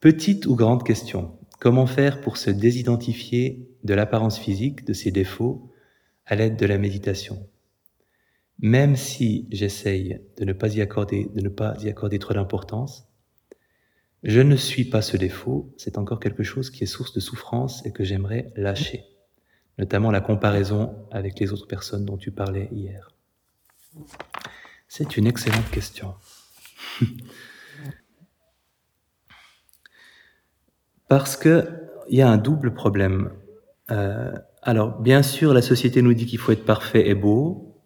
Petite ou grande question. Comment faire pour se désidentifier de l'apparence physique, de ses défauts, à l'aide de la méditation? Même si j'essaye de ne pas y accorder, de ne pas y accorder trop d'importance, je ne suis pas ce défaut, c'est encore quelque chose qui est source de souffrance et que j'aimerais lâcher, notamment la comparaison avec les autres personnes dont tu parlais hier. C'est une excellente question. Parce qu'il y a un double problème. Euh, alors, bien sûr, la société nous dit qu'il faut être parfait et beau,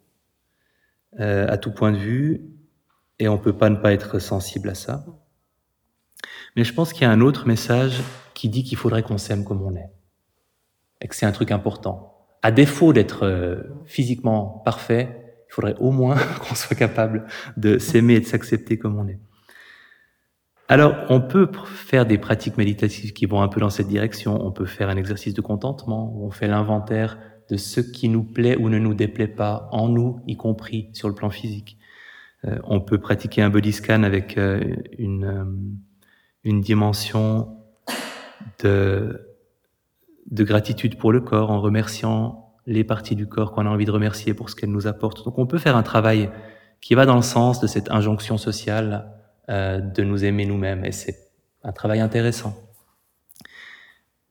euh, à tout point de vue, et on peut pas ne pas être sensible à ça. Mais je pense qu'il y a un autre message qui dit qu'il faudrait qu'on s'aime comme on est, et que c'est un truc important. À défaut d'être euh, physiquement parfait, il faudrait au moins qu'on soit capable de s'aimer et de s'accepter comme on est. Alors, on peut faire des pratiques méditatives qui vont un peu dans cette direction. On peut faire un exercice de contentement où on fait l'inventaire de ce qui nous plaît ou ne nous déplaît pas en nous, y compris sur le plan physique. Euh, on peut pratiquer un body scan avec euh, une, euh, une dimension de, de gratitude pour le corps en remerciant les parties du corps qu'on a envie de remercier pour ce qu'elles nous apportent. Donc on peut faire un travail qui va dans le sens de cette injonction sociale euh, de nous aimer nous-mêmes. Et c'est un travail intéressant.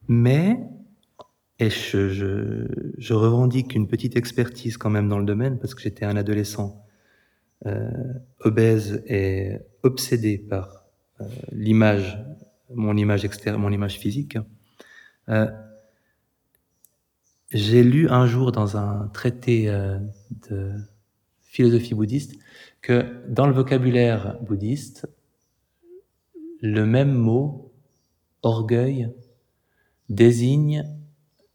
Mais, et je, je, je, revendique une petite expertise quand même dans le domaine, parce que j'étais un adolescent euh, obèse et obsédé par euh, l'image, mon image externe, mon image physique. Euh, j'ai lu un jour dans un traité euh, de philosophie bouddhiste que dans le vocabulaire bouddhiste, le même mot, orgueil, désigne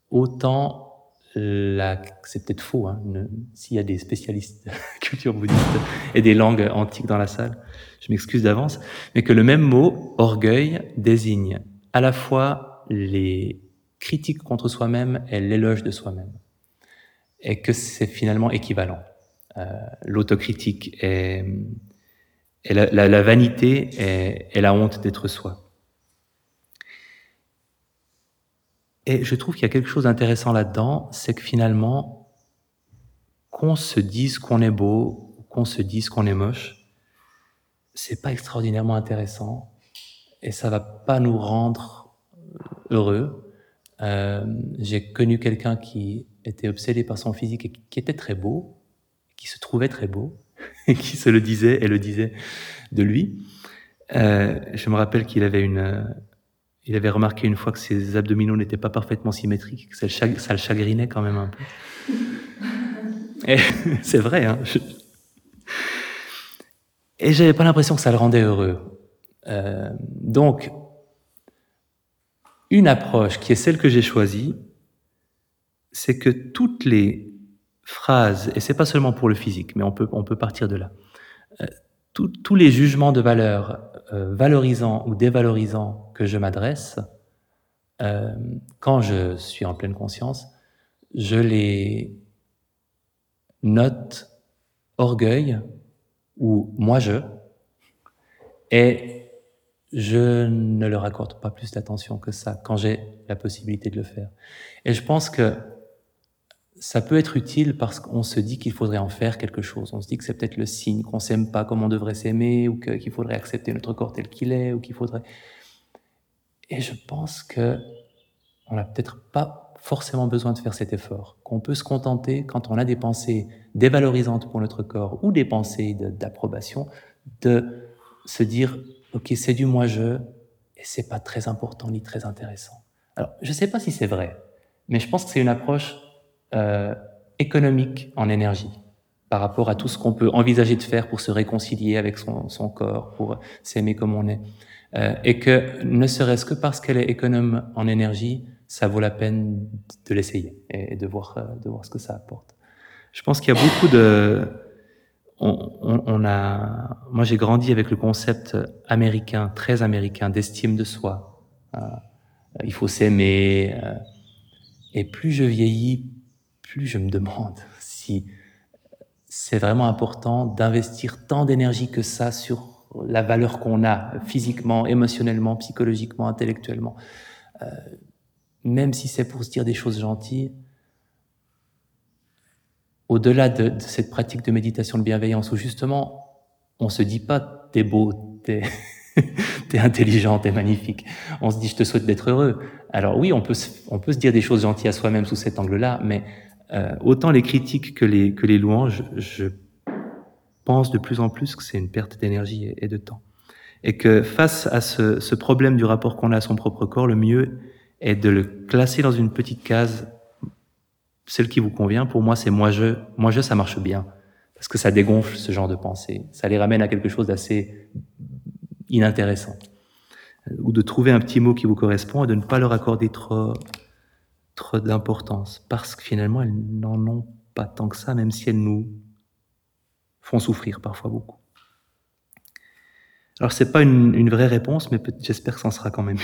autant la... C'est peut-être faux, hein, s'il y a des spécialistes de culture bouddhiste et des langues antiques dans la salle, je m'excuse d'avance, mais que le même mot, orgueil, désigne à la fois les critiques contre soi-même et l'éloge de soi-même. Et que c'est finalement équivalent. Euh, l'autocritique et, la, vanité est, la honte d'être soi. Et je trouve qu'il y a quelque chose d'intéressant là-dedans, c'est que finalement, qu'on se dise qu'on est beau, qu'on se dise qu'on est moche, c'est pas extraordinairement intéressant et ça va pas nous rendre heureux. Euh, J'ai connu quelqu'un qui était obsédé par son physique et qui était très beau, qui se trouvait très beau et qui se le disait et le disait de lui. Euh, je me rappelle qu'il avait une, euh, il avait remarqué une fois que ses abdominaux n'étaient pas parfaitement symétriques, que ça le, chagrinait quand même un peu. C'est vrai, hein. Je... Et j'avais pas l'impression que ça le rendait heureux. Euh, donc, une approche qui est celle que j'ai choisie, c'est que toutes les phrase, et c'est pas seulement pour le physique, mais on peut, on peut partir de là. Euh, tous les jugements de valeur euh, valorisants ou dévalorisants que je m'adresse, euh, quand je suis en pleine conscience, je les note orgueil ou moi je, et je ne leur accorde pas plus d'attention que ça quand j'ai la possibilité de le faire. Et je pense que ça peut être utile parce qu'on se dit qu'il faudrait en faire quelque chose. On se dit que c'est peut-être le signe qu'on s'aime pas comme on devrait s'aimer, ou qu'il faudrait accepter notre corps tel qu'il est, ou qu'il faudrait. Et je pense que on n'a peut-être pas forcément besoin de faire cet effort. Qu'on peut se contenter quand on a des pensées dévalorisantes pour notre corps ou des pensées d'approbation, de se dire ok c'est du moi-je et c'est pas très important ni très intéressant. Alors je sais pas si c'est vrai, mais je pense que c'est une approche euh, économique en énergie par rapport à tout ce qu'on peut envisager de faire pour se réconcilier avec son, son corps, pour s'aimer comme on est. Euh, et que ne serait-ce que parce qu'elle est économe en énergie, ça vaut la peine de l'essayer et de voir, euh, de voir ce que ça apporte. Je pense qu'il y a beaucoup de... On, on, on a, moi, j'ai grandi avec le concept américain, très américain, d'estime de soi. Euh, il faut s'aimer. Euh, et plus je vieillis, plus je me demande si c'est vraiment important d'investir tant d'énergie que ça sur la valeur qu'on a physiquement, émotionnellement, psychologiquement, intellectuellement. Euh, même si c'est pour se dire des choses gentilles, au-delà de, de, cette pratique de méditation de bienveillance, où justement, on se dit pas t'es beau, t'es t'es intelligent, t'es magnifique. On se dit je te souhaite d'être heureux. Alors oui, on peut on peut se dire des choses gentilles à soi-même sous cet angle-là, mais euh, autant les critiques que les que les louanges, je pense de plus en plus que c'est une perte d'énergie et de temps. Et que face à ce, ce problème du rapport qu'on a à son propre corps, le mieux est de le classer dans une petite case, celle qui vous convient. Pour moi, c'est moi je, moi je, ça marche bien. Parce que ça dégonfle ce genre de pensée. Ça les ramène à quelque chose d'assez inintéressant. Ou de trouver un petit mot qui vous correspond et de ne pas leur accorder trop, d'importance. Parce que finalement, elles n'en ont pas tant que ça, même si elles nous font souffrir parfois beaucoup. Alors c'est pas une, une, vraie réponse, mais j'espère que ça en sera quand même une.